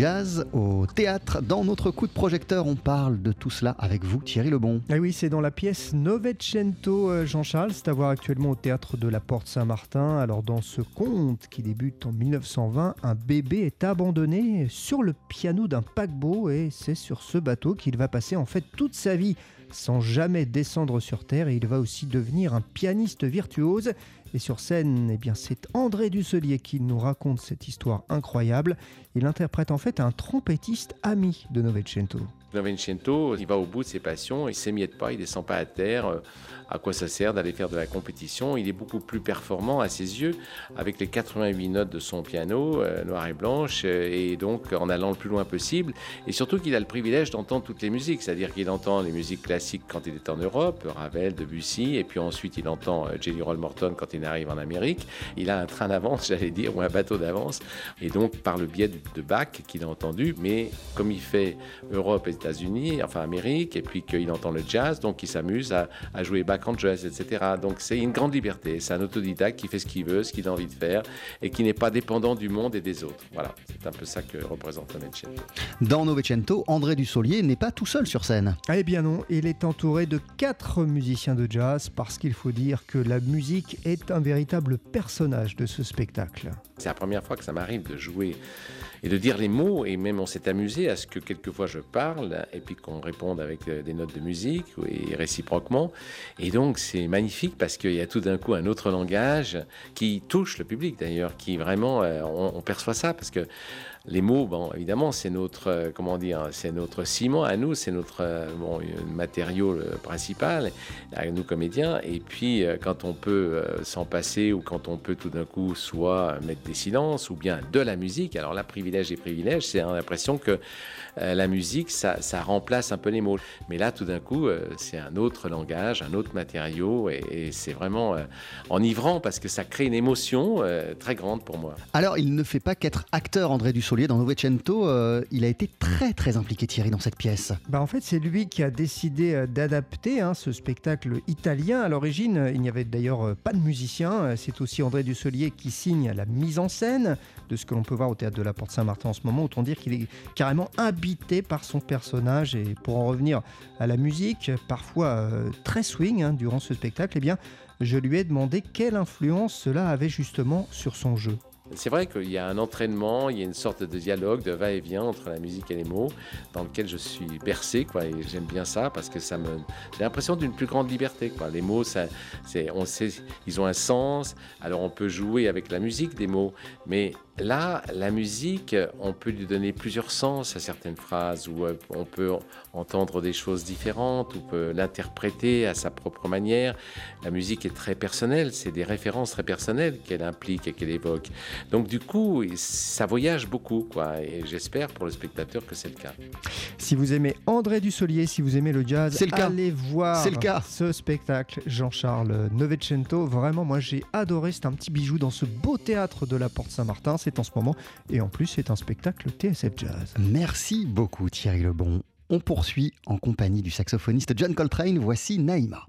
jazz au théâtre. Dans notre coup de projecteur, on parle de tout cela avec vous, Thierry Lebon. Ah oui, c'est dans la pièce Novecento, euh, Jean-Charles. C'est à voir actuellement au théâtre de la Porte Saint-Martin. Alors, dans ce conte qui débute en 1920, un bébé est abandonné sur le piano d'un paquebot et c'est sur ce bateau qu'il va passer en fait toute sa vie sans jamais descendre sur terre il va aussi devenir un pianiste virtuose. Et sur scène, eh bien, c'est André Dusselier qui nous raconte cette histoire incroyable. Il interprète en fait un trompettiste ami de Novecento. Novecento, il va au bout de ses passions, il s'émiette pas, il descend pas à terre. Euh, à quoi ça sert d'aller faire de la compétition? Il est beaucoup plus performant à ses yeux avec les 88 notes de son piano, euh, noir et blanche, euh, et donc en allant le plus loin possible. Et surtout qu'il a le privilège d'entendre toutes les musiques, c'est-à-dire qu'il entend les musiques classiques quand il est en Europe, Ravel, Debussy, et puis ensuite il entend Jelly Roll Morton quand il arrive en Amérique. Il a un train d'avance, j'allais dire, ou un bateau d'avance, et donc par le biais de Bach qu'il a entendu, mais comme il fait Europe et États-Unis, enfin Amérique, et puis qu'il entend le jazz, donc il s'amuse à, jouer Bach en jazz, etc. Donc c'est une grande liberté. C'est un autodidacte qui fait ce qu'il veut, ce qu'il a envie de faire, et qui n'est pas dépendant du monde et des autres. Voilà, c'est un peu ça que représente Novecento. Dans Novecento, André Dussolier n'est pas tout seul sur scène. Eh bien non, il est entouré de quatre musiciens de jazz parce qu'il faut dire que la musique est un véritable personnage de ce spectacle. C'est la première fois que ça m'arrive de jouer et de dire les mots, et même on s'est amusé à ce que quelquefois je parle, et puis qu'on réponde avec euh, des notes de musique, et réciproquement. Et donc c'est magnifique parce qu'il y a tout d'un coup un autre langage qui touche le public d'ailleurs, qui vraiment, euh, on, perçoit ça, parce que les mots, bon, évidemment, c'est notre, euh, comment dire, c'est notre ciment à nous, c'est notre bon, matériau principal, à nous comédiens. Et puis, quand on peut s'en passer ou quand on peut tout d'un coup soit mettre des silences ou bien de la musique, alors là, privilège et privilèges, c'est l'impression que euh, la musique, ça, remplace un peu les mots. Mais là, tout d'un coup, euh, c'est un autre langage, un autre matériau, et, c'est vraiment euh, enivrant parce que ça crée une émotion très grande pour moi. Alors, il ne fait pas qu'être acteur, André Dans Novecento, il a été très très impliqué, Thierry, dans cette pièce. Bah, en fait, c'est lui qui a décidé d'adapter hein, ce spectacle italien. À l'origine, il n'y avait d'ailleurs pas de musicien. C'est aussi André Dussolier qui signe la mise en scène de ce que l'on peut voir au théâtre de la Porte Saint-Martin en ce moment. Autant dire qu'il est carrément habité par son personnage. Et pour en revenir à la musique, parfois euh, très swing hein, durant ce spectacle, eh bien, je lui ai demandé quelle influence cela avait justement sur son jeu. C'est vrai qu'il y a un entraînement, il y a une sorte de dialogue, de va-et-vient entre la musique et les mots, dans lequel je suis bercé, j'aime bien ça parce que ça me, j'ai l'impression d'une plus grande liberté. Les mots, ils ont un sens. Alors on peut jouer avec la musique des mots, mais là, la musique, on peut lui donner plusieurs sens à certaines phrases, ou euh, on peut entendre des choses différentes, ou peut l'interpréter à sa propre manière. La musique est très personnelle, c'est des références très personnelles qu'elle implique et qu'elle évoque. Donc du coup, ça voyage beaucoup, quoi. Et j'espère pour le spectateur que c'est le cas. Si vous aimez André Dussolier, si vous aimez le jazz, allez voir le cas. ce spectacle. Jean-Charles Novecento, vraiment, moi j'ai adoré. C'est un petit bijou dans ce beau théâtre de la Porte Saint-Martin. C'est en ce moment. Et en plus, c'est un spectacle TSF Jazz. Merci beaucoup Thierry Lebon. On poursuit en compagnie du saxophoniste John Coltrane. Voici Naïma.